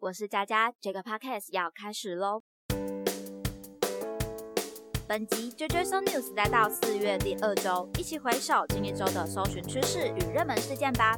我是佳佳，这个 podcast 要开始喽。本集 JJ So News 来到四月第二周，一起回首近一周的搜寻趋势与热门事件吧。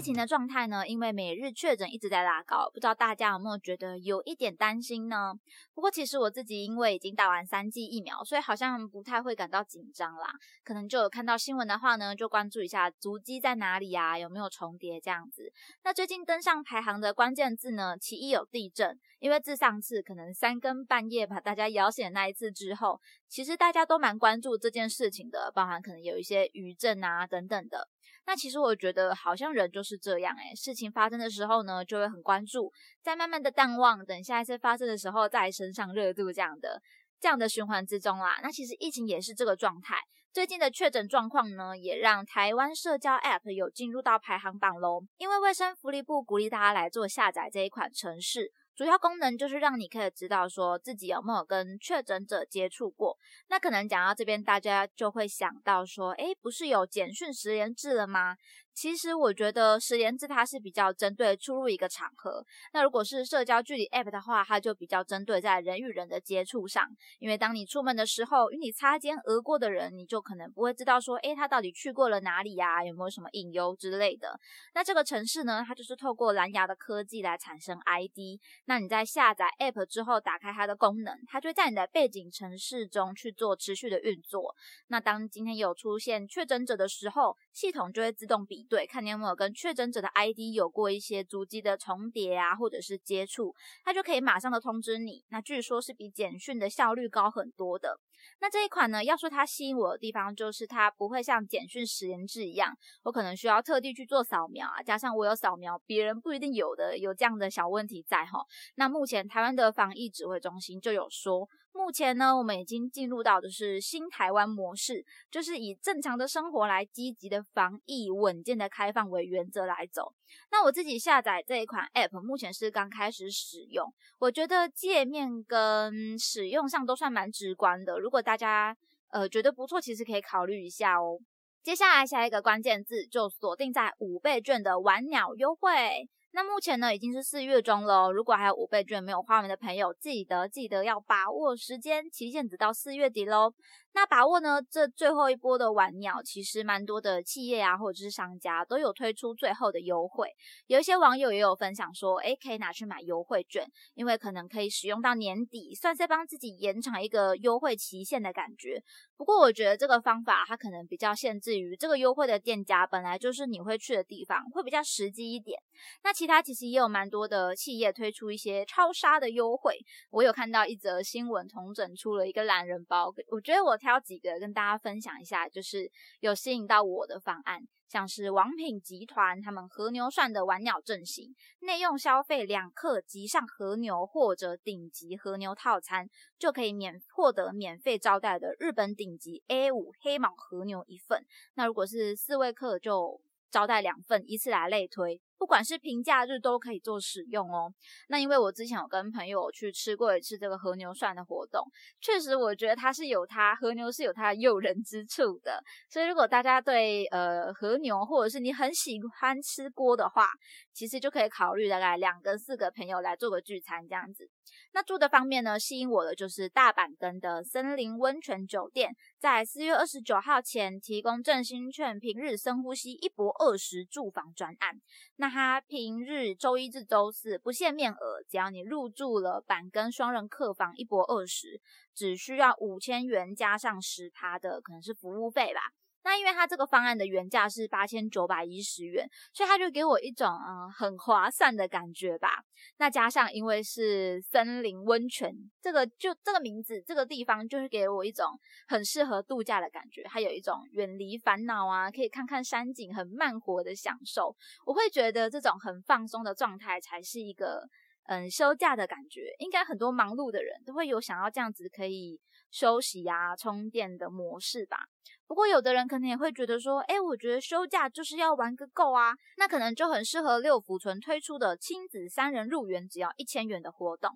疫情的状态呢？因为每日确诊一直在拉高，不知道大家有没有觉得有一点担心呢？不过其实我自己因为已经打完三剂疫苗，所以好像不太会感到紧张啦。可能就有看到新闻的话呢，就关注一下足迹在哪里啊，有没有重叠这样子。那最近登上排行的关键字呢，其一有地震，因为自上次可能三更半夜把大家摇醒那一次之后，其实大家都蛮关注这件事情的，包含可能有一些余震啊等等的。那其实我觉得好像人就是这样诶，事情发生的时候呢，就会很关注，再慢慢的淡忘，等下一次发生的时候再升上热度这样的这样的循环之中啦。那其实疫情也是这个状态，最近的确诊状况呢，也让台湾社交 App 有进入到排行榜喽。因为卫生福利部鼓励大家来做下载这一款城市。主要功能就是让你可以知道说自己有没有跟确诊者接触过。那可能讲到这边，大家就会想到说，诶，不是有简讯十连制了吗？其实我觉得十连制它是比较针对出入一个场合，那如果是社交距离 app 的话，它就比较针对在人与人的接触上。因为当你出门的时候，与你擦肩而过的人，你就可能不会知道说，诶，他到底去过了哪里呀？有没有什么隐忧之类的？那这个城市呢，它就是透过蓝牙的科技来产生 ID。那你在下载 app 之后，打开它的功能，它就会在你的背景城市中去做持续的运作。那当今天有出现确诊者的时候，系统就会自动比对，看你有没有跟确诊者的 ID 有过一些足迹的重叠啊，或者是接触，它就可以马上的通知你。那据说是比简讯的效率高很多的。那这一款呢，要说它吸引我的地方，就是它不会像简讯实验制一样，我可能需要特地去做扫描啊，加上我有扫描，别人不一定有的，有这样的小问题在哈。那目前台湾的防疫指挥中心就有说。目前呢，我们已经进入到的是新台湾模式，就是以正常的生活来积极的防疫、稳健的开放为原则来走。那我自己下载这一款 App，目前是刚开始使用，我觉得界面跟使用上都算蛮直观的。如果大家呃觉得不错，其实可以考虑一下哦。接下来下一个关键字就锁定在五倍券的玩鸟优惠。那目前呢，已经是四月中了。如果还有五倍券没有花完的朋友，记得记得要把握时间，期限只到四月底喽。那把握呢？这最后一波的晚鸟，其实蛮多的企业啊，或者是商家都有推出最后的优惠。有一些网友也有分享说，诶，可以拿去买优惠券，因为可能可以使用到年底，算是帮自己延长一个优惠期限的感觉。不过我觉得这个方法它可能比较限制于这个优惠的店家本来就是你会去的地方，会比较实际一点。那其他其实也有蛮多的企业推出一些超杀的优惠。我有看到一则新闻，同整出了一个懒人包，我觉得我。挑几个跟大家分享一下，就是有吸引到我的方案，像是王品集团他们和牛涮的玩鸟阵型，内用消费两克即上和牛或者顶级和牛套餐，就可以免获得免费招待的日本顶级 A 五黑毛和牛一份。那如果是四位客就招待两份，依次来类推。不管是平假日都可以做使用哦。那因为我之前有跟朋友去吃过一次这个和牛涮的活动，确实我觉得它是有它和牛是有它诱人之处的。所以如果大家对呃和牛或者是你很喜欢吃锅的话，其实就可以考虑大概两个四个朋友来做个聚餐这样子。那住的方面呢，吸引我的就是大阪根的森林温泉酒店，在四月二十九号前提供振兴券，平日深呼吸一博二十住房专案。那他平日周一至周四不限面额，只要你入住了板根双人客房一泊二十，只需要五千元加上十趴的可能是服务费吧。那因为它这个方案的原价是八千九百一十元，所以它就给我一种嗯很划算的感觉吧。那加上因为是森林温泉，这个就这个名字，这个地方就是给我一种很适合度假的感觉，它有一种远离烦恼啊，可以看看山景，很慢活的享受。我会觉得这种很放松的状态才是一个嗯休假的感觉。应该很多忙碌的人都会有想要这样子可以休息呀、充电的模式吧。不过，有的人可能也会觉得说，哎，我觉得休假就是要玩个够啊，那可能就很适合六福村推出的亲子三人入园只要一千元的活动。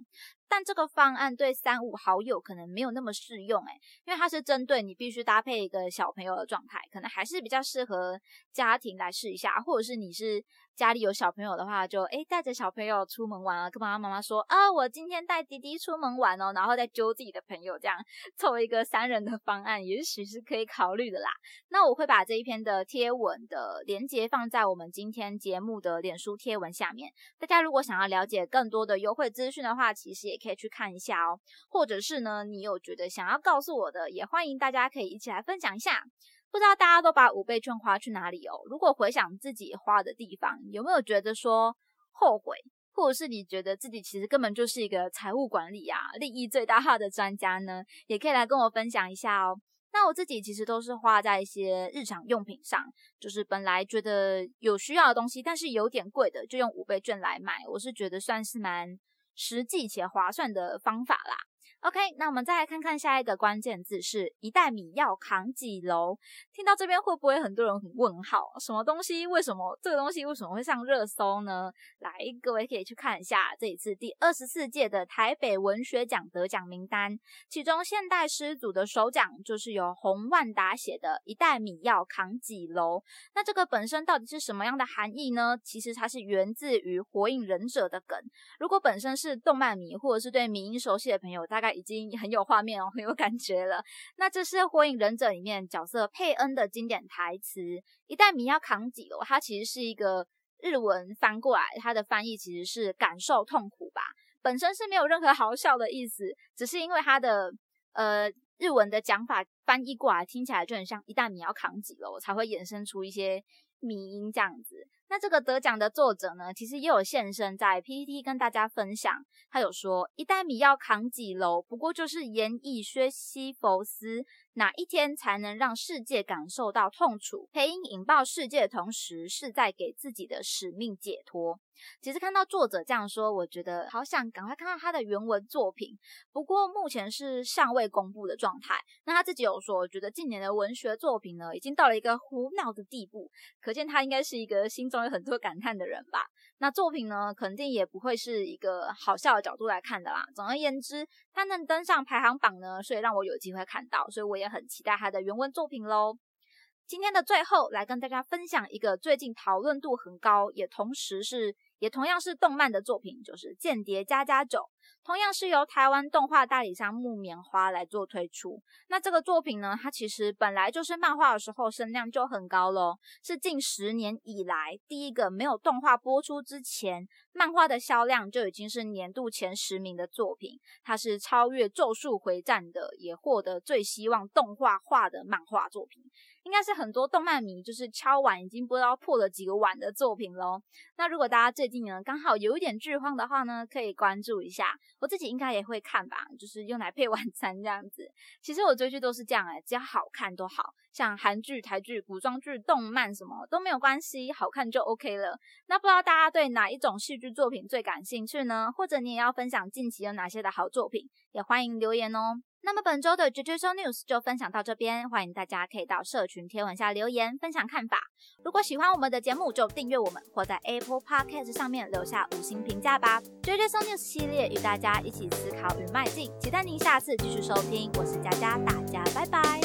但这个方案对三五好友可能没有那么适用，哎，因为它是针对你必须搭配一个小朋友的状态，可能还是比较适合家庭来试一下，或者是你是家里有小朋友的话，就诶带着小朋友出门玩啊，跟爸爸妈妈说啊，我今天带弟弟出门玩哦，然后再揪自己的朋友，这样凑一个三人的方案，也许是可以考虑的啦。那我会把这一篇的贴文的连接放在我们今天节目的脸书贴文下面，大家如果想要了解更多的优惠资讯的话，其实也可以去看一下哦。或者是呢，你有觉得想要告诉我的，也欢迎大家可以一起来分享一下。不知道大家都把五倍券花去哪里哦？如果回想自己花的地方，有没有觉得说后悔，或者是你觉得自己其实根本就是一个财务管理啊、利益最大化的专家呢？也可以来跟我分享一下哦。那我自己其实都是花在一些日常用品上，就是本来觉得有需要的东西，但是有点贵的，就用五倍券来买，我是觉得算是蛮实际且划算的方法啦。OK，那我们再来看看下一个关键字是一袋米要扛几楼？听到这边会不会很多人很问号？什么东西？为什么这个东西为什么会上热搜呢？来，各位可以去看一下这一次第二十四届的台北文学奖得奖名单，其中现代诗组的首奖就是由洪万达写的《一袋米要扛几楼》。那这个本身到底是什么样的含义呢？其实它是源自于《火影忍者》的梗。如果本身是动漫迷或者是对迷音熟悉的朋友，大概已经很有画面哦，很有感觉了。那这是《火影忍者》里面角色佩恩的经典台词：“一袋米要扛几楼？”它其实是一个日文翻过来，它的翻译其实是“感受痛苦”吧。本身是没有任何好笑的意思，只是因为它的呃日文的讲法翻译过来听起来就很像“一袋米要扛几楼”，才会衍生出一些迷音这样子。那这个得奖的作者呢，其实也有现身在 PPT 跟大家分享。他有说，一袋米要扛几楼？不过就是演绎薛西弗斯哪一天才能让世界感受到痛楚？配音引爆世界的同时，是在给自己的使命解脱。其实看到作者这样说，我觉得好想赶快看到他的原文作品。不过目前是尚未公布的状态。那他自己有说，我觉得近年的文学作品呢，已经到了一个胡闹的地步，可见他应该是一个心中有很多感叹的人吧。那作品呢，肯定也不会是一个好笑的角度来看的啦。总而言之，他能登上排行榜呢，所以让我有机会看到，所以我也很期待他的原文作品喽。今天的最后，来跟大家分享一个最近讨论度很高，也同时是也同样是动漫的作品，就是《间谍加加九》。同样是由台湾动画代理商木棉花来做推出。那这个作品呢，它其实本来就是漫画的时候声量就很高喽，是近十年以来第一个没有动画播出之前，漫画的销量就已经是年度前十名的作品。它是超越《咒术回战》的，也获得最希望动画化的漫画作品。应该是很多动漫迷就是敲碗已经不知道破了几个碗的作品喽。那如果大家最近呢刚好有一点剧荒的话呢，可以关注一下。我自己应该也会看吧，就是用来配晚餐这样子。其实我追剧都是这样哎，只要好看都好，像韩剧、台剧、古装剧、动漫什么都没有关系，好看就 OK 了。那不知道大家对哪一种戏剧作品最感兴趣呢？或者你也要分享近期有哪些的好作品，也欢迎留言哦。那么本周的 j j s o News 就分享到这边，欢迎大家可以到社群贴文下留言分享看法。如果喜欢我们的节目，就订阅我们，或在 Apple Podcast 上面留下五星评价吧。j j s o News 系列与大家一起思考与迈进，期待您下次继续收听。我是佳佳，大家拜拜。